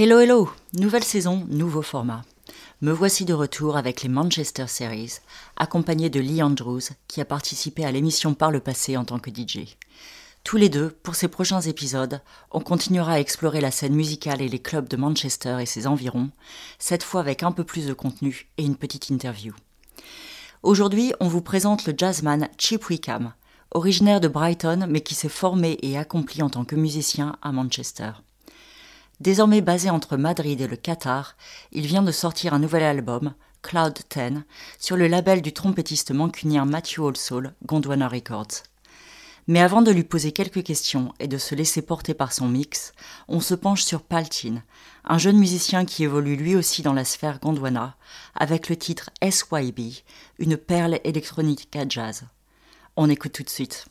Hello, hello Nouvelle saison, nouveau format. Me voici de retour avec les Manchester Series, accompagné de Lee Andrews, qui a participé à l'émission par le passé en tant que DJ. Tous les deux, pour ces prochains épisodes, on continuera à explorer la scène musicale et les clubs de Manchester et ses environs, cette fois avec un peu plus de contenu et une petite interview. Aujourd'hui, on vous présente le jazzman Chip Wickham, originaire de Brighton mais qui s'est formé et accompli en tant que musicien à Manchester. Désormais basé entre Madrid et le Qatar, il vient de sortir un nouvel album, Cloud 10, sur le label du trompettiste mancunien Matthew Allsoul, Gondwana Records. Mais avant de lui poser quelques questions et de se laisser porter par son mix, on se penche sur Paltin, un jeune musicien qui évolue lui aussi dans la sphère gondwana, avec le titre SYB, une perle électronique à jazz. On écoute tout de suite.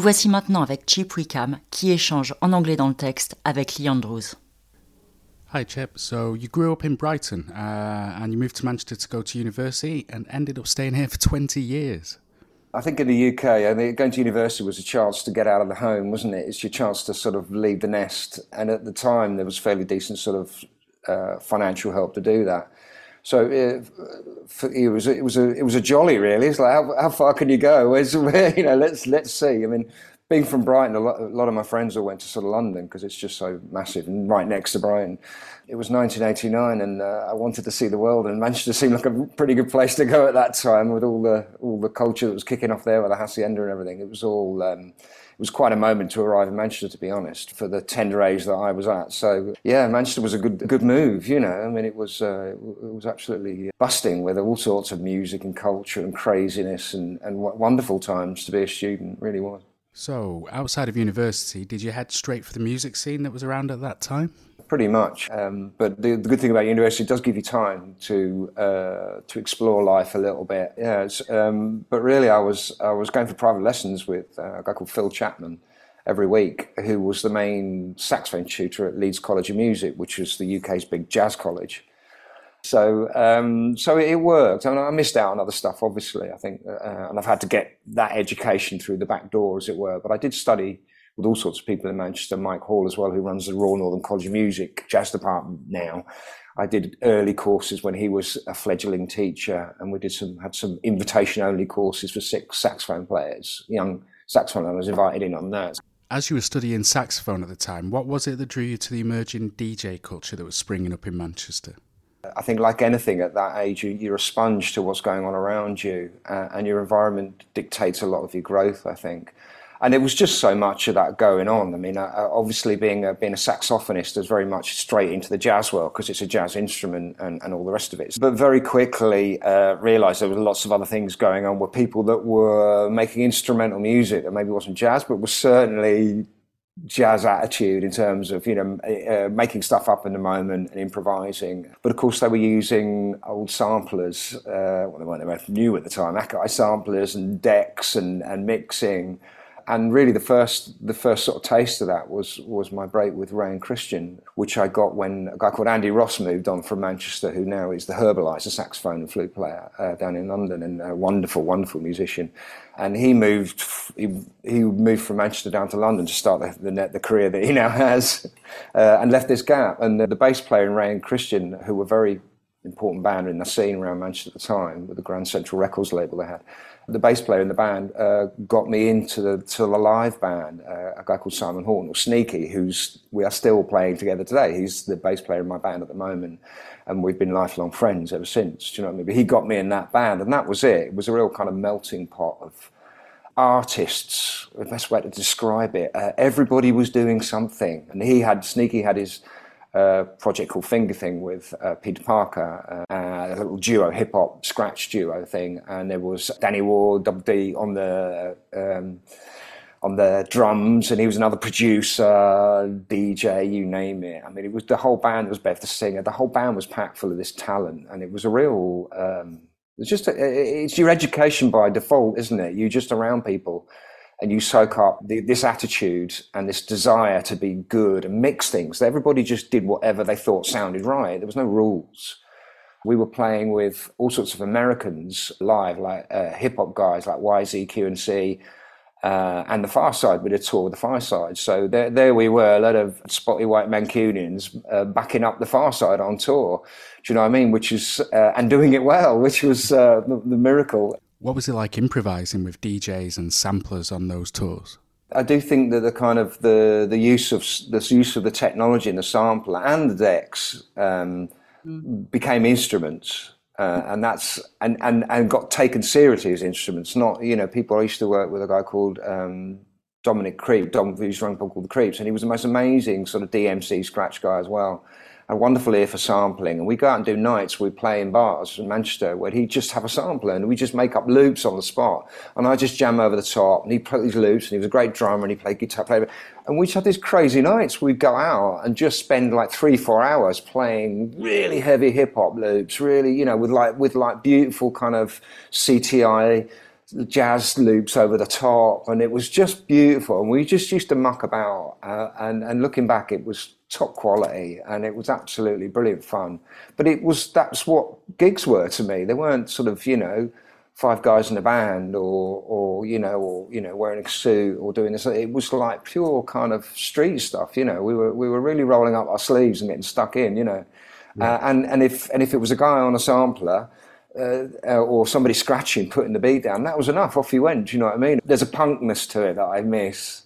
Nous voici maintenant avec Chip Wickham qui échange en anglais dans le texte avec Lee Andrews. Hi, Chip. So you grew up in Brighton uh, and you moved to Manchester to go to university and ended up staying here for 20 years. I think in the UK, I mean, going to university was a chance to get out of the home, wasn't it? It's your chance to sort of leave the nest. And at the time, there was fairly decent sort of uh, financial help to do that. So it, it, was it was a it was a jolly really. It's like how, how far can you go? Where's where you know? Let's let's see. I mean, being from Brighton, a lot, a lot of my friends all went to sort of London because it's just so massive and right next to Brighton. It was 1989, and uh, I wanted to see the world, and Manchester seemed like a pretty good place to go at that time with all the all the culture that was kicking off there with the hacienda and everything. It was all. Um, was quite a moment to arrive in Manchester, to be honest, for the tender age that I was at. So yeah, Manchester was a good good move. You know, I mean, it was uh, it was absolutely busting with all sorts of music and culture and craziness and and wonderful times to be a student. Really was. So, outside of university, did you head straight for the music scene that was around at that time? Pretty much. Um, but the, the, good thing about university, it does give you time to uh, to explore life a little bit. Yeah. Um, but really, I was I was going for private lessons with uh, a guy called Phil Chapman every week, who was the main saxophone tutor at Leeds College of Music, which is the UK's big jazz college. So, um, so it worked. I, mean, I missed out on other stuff, obviously. I think, uh, and I've had to get that education through the back door, as it were. But I did study with all sorts of people in Manchester. Mike Hall, as well, who runs the Royal Northern College of Music jazz department now. I did early courses when he was a fledgling teacher, and we did some had some invitation only courses for six saxophone players, young saxophone. I was invited in on that. As you were studying saxophone at the time, what was it that drew you to the emerging DJ culture that was springing up in Manchester? I think, like anything at that age, you, are a sponge to what's going on around you, uh, and your environment dictates a lot of your growth. I think, and it was just so much of that going on. I mean, uh, uh obviously, being a, being a saxophonist is very much straight into the jazz world because it's a jazz instrument and, and all the rest of it. But very quickly uh, realised there were lots of other things going on with people that were making instrumental music that maybe wasn't jazz, but was certainly jazz attitude in terms of you know uh, making stuff up in the moment and improvising. But of course, they were using old samplers. Uh, well, they weren't new at the time. Akai samplers and decks and, and mixing and really the first the first sort of taste of that was was my break with Rae and Christian, which I got when a guy called Andy Ross moved on from Manchester, who now is the Herbaliser saxophone and flute player uh, down in London, and a wonderful, wonderful musician. And he moved he, he moved from Manchester down to London to start the the, the career that he now has, uh, and left this gap. And the, the bass player and Rae and Christian, who were very important band in the scene around Manchester at the time, with the Grand Central Records label they had the bass player in the band uh, got me into the to the live band. Uh, a guy called Simon Horton or Sneaky, who's we are still playing together today. He's the bass player in my band at the moment, and we've been lifelong friends ever since. Do you know what I mean? But he got me in that band, and that was it. It was a real kind of melting pot of artists. The best way to describe it. Uh, everybody was doing something, and he had Sneaky had his a project called Finger Thing with uh, Peter Parker, uh, a little duo, hip hop scratch duo thing, and there was Danny Ward, Double D on the um, on the drums, and he was another producer, DJ, you name it. I mean, it was the whole band was Bev the singer. The whole band was packed full of this talent, and it was a real. Um, it's just a, it's your education by default, isn't it? You're just around people and you soak up the, this attitude and this desire to be good and mix things. Everybody just did whatever they thought sounded right. There was no rules. We were playing with all sorts of Americans live, like uh, hip hop guys like YZ, QNC, uh, and the Pharcyde. We did a tour with the Pharcyde. So there, there we were, a lot of spotty white Mancunians uh, backing up the Pharcyde on tour. Do you know what I mean? Which is, uh, and doing it well, which was uh, the, the miracle. What was it like improvising with DJs and samplers on those tours? I do think that the kind of the the use of the use of the technology and the sampler and the decks um, became instruments, uh, and that's and, and and got taken seriously as instruments. Not you know people. I used to work with a guy called um, Dominic Creep, Dom, who's run called the Creeps, and he was the most amazing sort of DMC scratch guy as well a wonderful ear for sampling. And we go out and do nights, we play in bars in Manchester where he'd just have a sampler and we just make up loops on the spot. And I just jam over the top and he'd play these loops and he was a great drummer and he played guitar. Played, and we just had these crazy nights. We'd go out and just spend like three, four hours playing really heavy hip hop loops, really, you know, with like, with like beautiful kind of CTI jazz loops over the top, and it was just beautiful. And we just used to muck about, uh, and and looking back, it was top quality, and it was absolutely brilliant fun. But it was that's what gigs were to me. They weren't sort of you know five guys in a band or or you know or you know wearing a suit or doing this it was like pure kind of street stuff you know we were we were really rolling up our sleeves and getting stuck in you know yeah. uh, and and if and if it was a guy on a sampler uh, or somebody scratching, putting the beat down. That was enough. Off you went. Do you know what I mean? There's a punkness to it that I miss.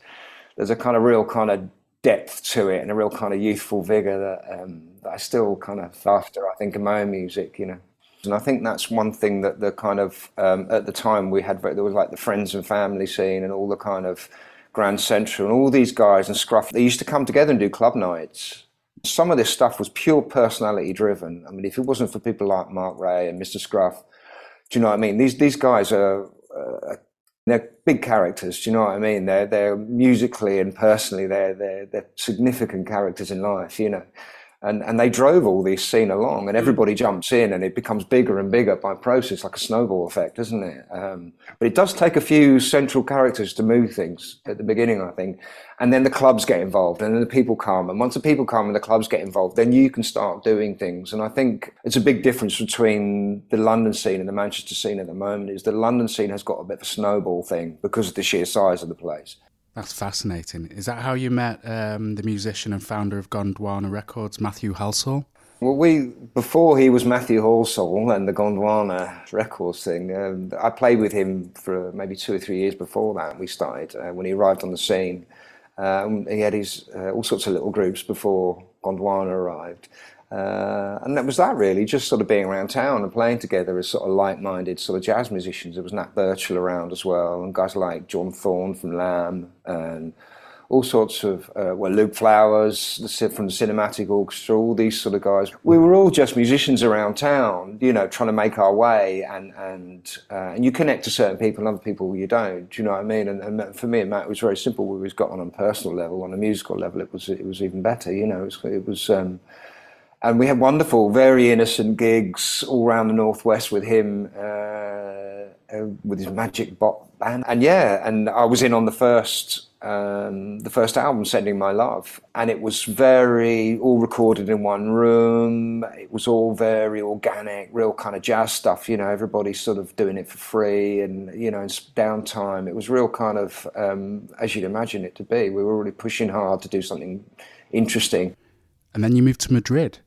There's a kind of real kind of depth to it and a real kind of youthful vigor that, um, that I still kind of after. I think in my own music, you know. And I think that's one thing that the kind of um, at the time we had there was like the friends and family scene and all the kind of Grand Central and all these guys and Scruff. They used to come together and do club nights some of this stuff was pure personality driven. I mean, if it wasn't for people like Mark Rae and Mr. Scruff, do you know what I mean? These these guys are uh, they're big characters. Do you know what I mean? They're they're musically and personally they're they're they're significant characters in life. You know, and and they drove all this scene along, and everybody jumps in, and it becomes bigger and bigger by process, like a snowball effect, doesn't it? Um, but it does take a few central characters to move things at the beginning, I think, and then the clubs get involved, and then the people come, and once the people come and the clubs get involved, then you can start doing things. And I think it's a big difference between the London scene and the Manchester scene at the moment. Is the London scene has got a bit of a snowball thing because of the sheer size of the place. That's fascinating. Is that how you met um, the musician and founder of Gondwana Records, Matthew Halsall? Well, we before he was Matthew Halsall and the Gondwana Records thing, um, I played with him for maybe two or three years before that. We started uh, when he arrived on the scene. Um, he had his uh, all sorts of little groups before Gondwana arrived, uh, and that was that really, just sort of being around town and playing together as sort of like-minded sort of jazz musicians. There was Nat Birchall around as well, and guys like John Thorne from Lamb, and all sorts of uh, well, Luke Flowers from the Cinematic Orchestra, all these sort of guys. We were all just musicians around town, you know, trying to make our way, and and uh, and you connect to certain people, and other people you don't. Do you know what I mean? And, and for me and Matt, it was very simple. We just got on on a personal level, on a musical level, it was it was even better. You know, it was. It was um, and we had wonderful, very innocent gigs all around the northwest with him, uh, uh, with his Magic Bot band, and yeah, and I was in on the first, um, the first album, Sending My Love, and it was very all recorded in one room. It was all very organic, real kind of jazz stuff. You know, everybody's sort of doing it for free, and you know, in downtime, it was real kind of um, as you'd imagine it to be. We were really pushing hard to do something interesting. And then you moved to Madrid.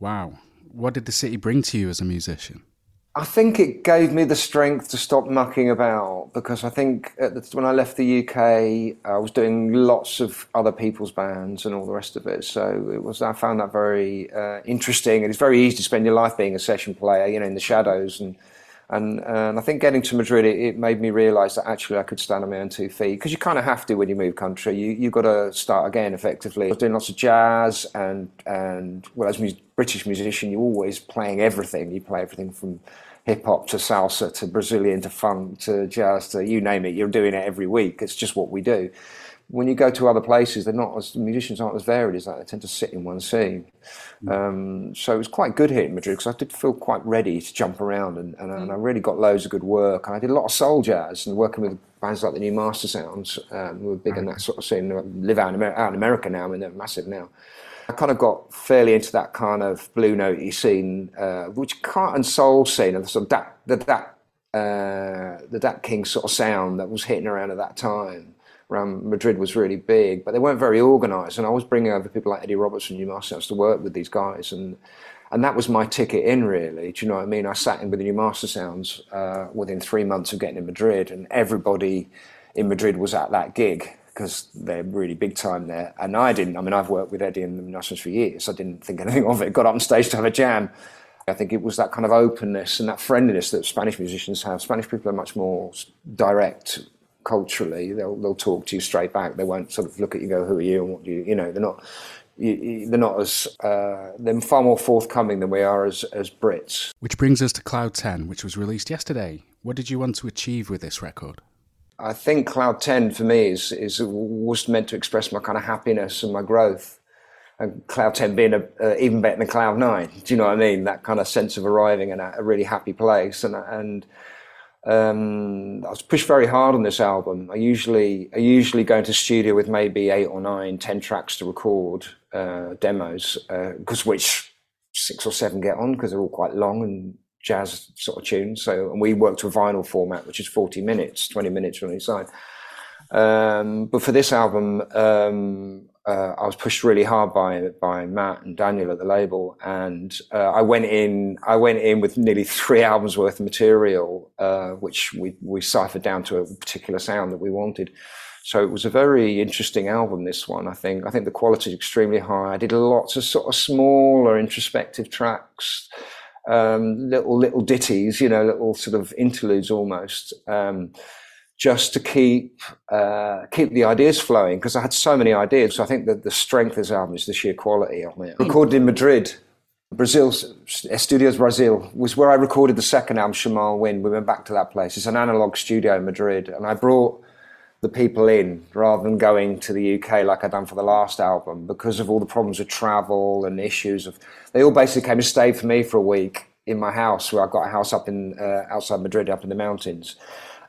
Wow. What did the city bring to you as a musician? I think it gave me the strength to stop mucking about because I think the, when I left the UK, I was doing lots of other people's bands and all the rest of it. So it was I found that very uh, interesting, and it's very easy to spend your life being a session player, you know, in the shadows and and, and I think getting to Madrid, it, it made me realise that actually I could stand on my own two feet because you kind of have to when you move country. You you've got to start again effectively. I was doing lots of jazz and and well, as a British musician, you're always playing everything. You play everything from hip hop to salsa to Brazilian to funk to jazz to you name it. You're doing it every week. It's just what we do when you go to other places, they're not as musicians aren't as varied as that. They tend to sit in one scene. Mm. Um, so it was quite good here in Madrid because I did feel quite ready to jump around, and, and, and, I really got loads of good work. And I did a lot of soul jazz and working with bands like the New Mastersounds, um, who are big in that sort of scene. live out in, America, out in America now, I mean they're massive now. I kind of got fairly into that kind of blue notey scene, uh, which car and soul scene, and the sort of that the that uh, the Dap-King sort of sound that was hitting around at that time around Madrid was really big, but they weren't very organised. And I was bringing over people like Eddie Roberts from New Masters to work with these guys, and and that was my ticket in, really. Do you know what I mean? I sat in with the New Mastersounds uh, within three months of getting in Madrid, and everybody in Madrid was at that gig because they're really big time there. And I didn't. I mean, I've worked with Eddie and the Masters for years. I didn't think anything of it. Got up on stage to have a jam. I think it was that kind of openness and that friendliness that Spanish musicians have. Spanish people are much more direct culturally, they'll they'll talk to you straight back. They won't sort of look at you, go, "Who are you?" and what do you, you know, they're not. You, they're not as uh, they're far more forthcoming than we are as as Brits. Which brings us to Cloud Ten, which was released yesterday. What did you want to achieve with this record? I think Cloud Ten for me is is was meant to express my kind of happiness and my growth. And Cloud Ten being a, uh, even better than Cloud Nine. Do you know what I mean? That kind of sense of arriving in a, a really happy place and and um, I was pushed very hard on this album. I usually I usually go into studio with maybe eight or nine, ten tracks to record uh, demos, because uh, which six or seven get on because they're all quite long and jazz sort of tunes. So and we work to vinyl format, which is forty minutes, twenty minutes on each side. Um, but for this album, um, uh, I was pushed really hard by by Matt and Daniel at the label, and uh, I went in. I went in with nearly three albums worth of material, uh, which we we ciphered down to a particular sound that we wanted. So it was a very interesting album. This one, I think. I think the quality is extremely high. I did lots of sort of smaller introspective tracks, um, little little ditties, you know, little sort of interludes almost. Um, just to keep uh, keep the ideas flowing because I had so many ideas. So I think that the strength of this album is the sheer quality of it. Recorded in Madrid, Brazil, Studios Brazil was where I recorded the second album, Shamal Wind. We went back to that place. It's an analog studio in Madrid, and I brought the people in rather than going to the UK like I'd done for the last album because of all the problems of travel and issues of. They all basically came and stayed for me for a week in my house where I got a house up in uh, outside Madrid, up in the mountains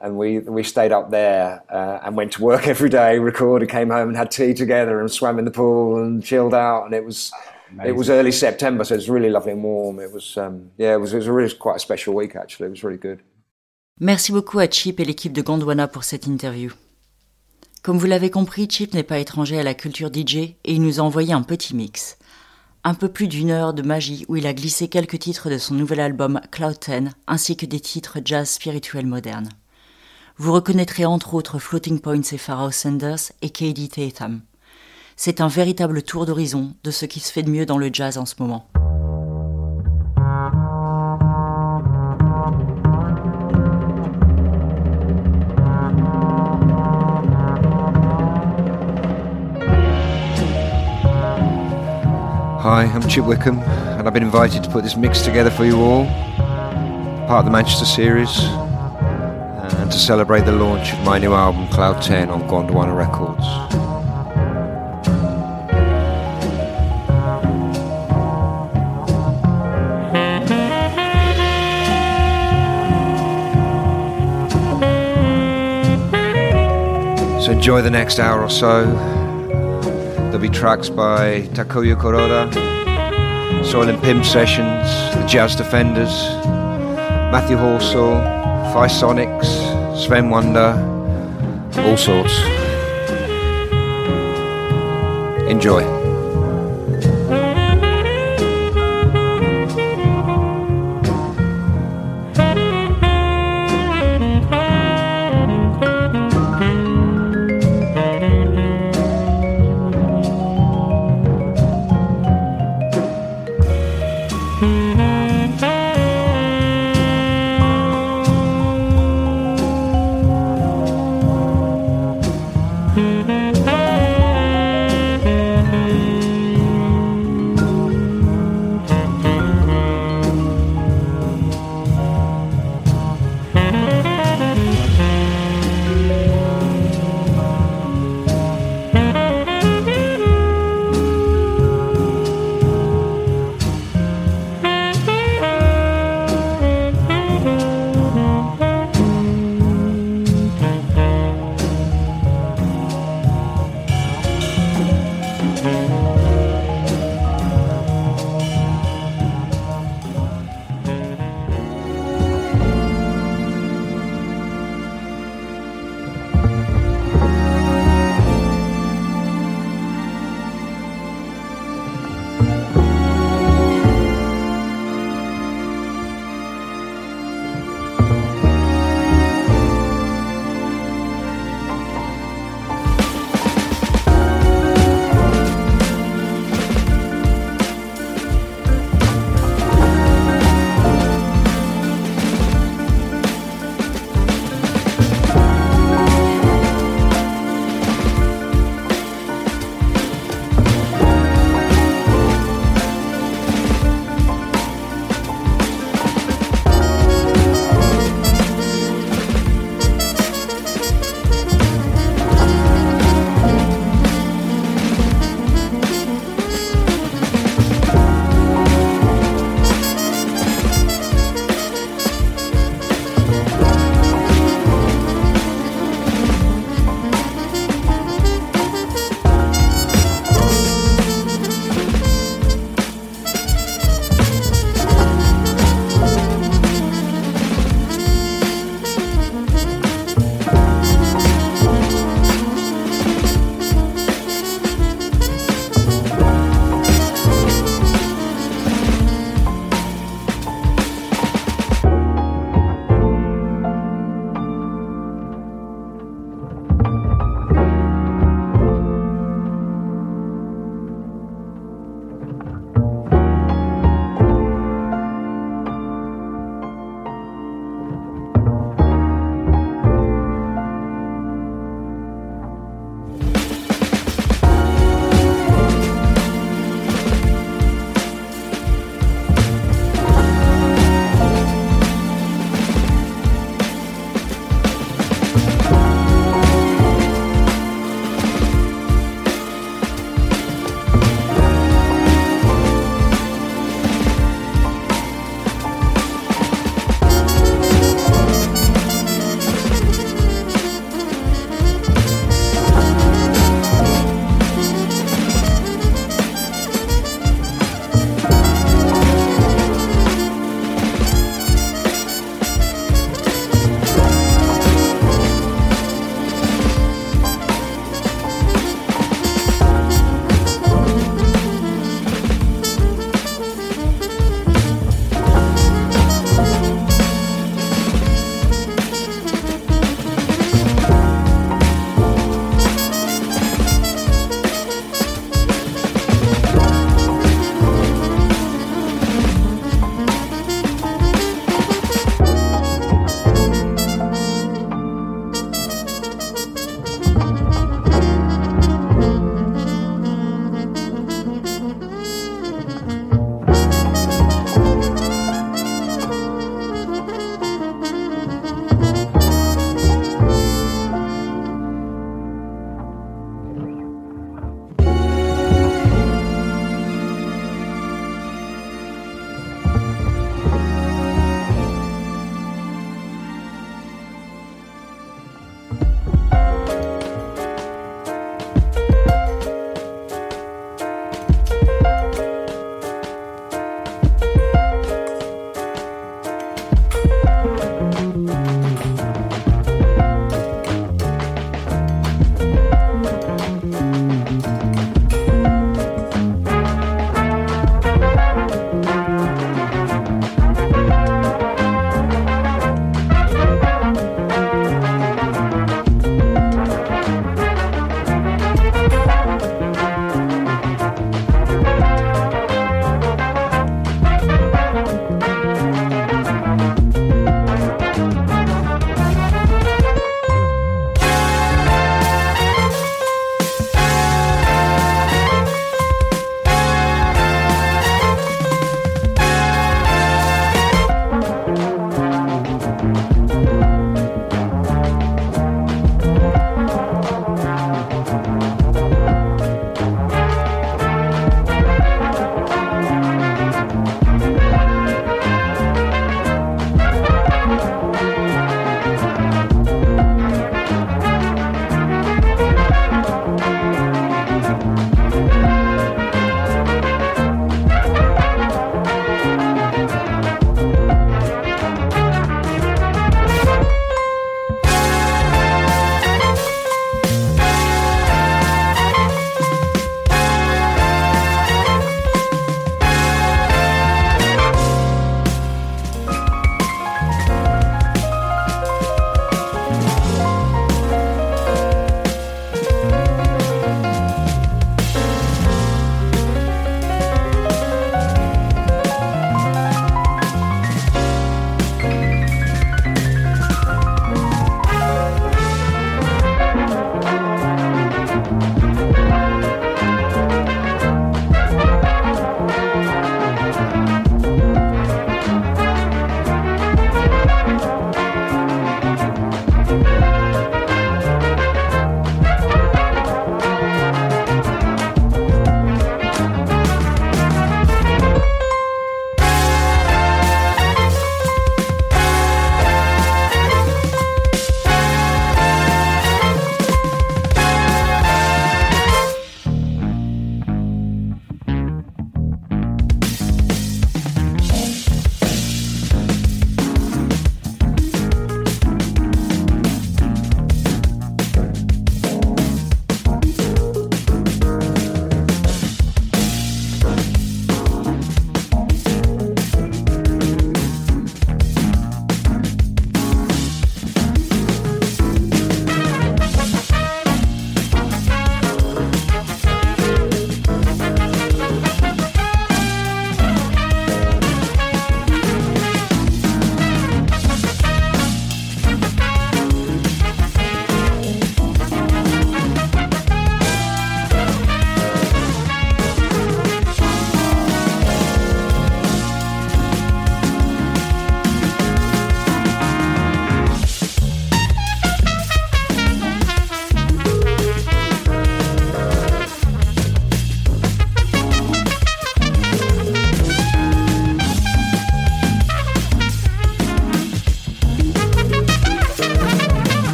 and we we stayed up there uh, and went to work every day, recorded, came home and had tea together and swam in the pool and chilled out. And it was Amazing. it was early September, so it was really lovely and warm. It was um, yeah, it was, it was really quite a special week actually. It was really good. Merci beaucoup à Chip et l'équipe de Gondwana pour cette interview. Comme vous l'avez compris, Chip n'est pas étranger à la culture DJ et il nous a envoyé un petit mix. Un peu plus d'une heure de magie où il a glissé quelques titres de son nouvel album Cloud 10 ainsi que des titres jazz spirituel moderne. Vous reconnaîtrez entre autres Floating Points et Pharaoh Sanders et Katie Tatham. C'est un véritable tour d'horizon de ce qui se fait de mieux dans le jazz en ce moment. Hi, I'm Chip Wickham, and I've been invited to put this mix together for you all, part of the Manchester series. Uh, and to celebrate the launch of my new album Cloud 10 on Gondwana Records. So enjoy the next hour or so. There'll be tracks by Takuya Kuroda, Soil and Pimp Sessions, The Jazz Defenders, Matthew Halsall, Five Sonics, Sven Wunder, all sorts. Enjoy.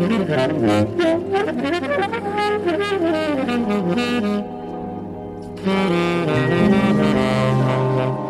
Thank you.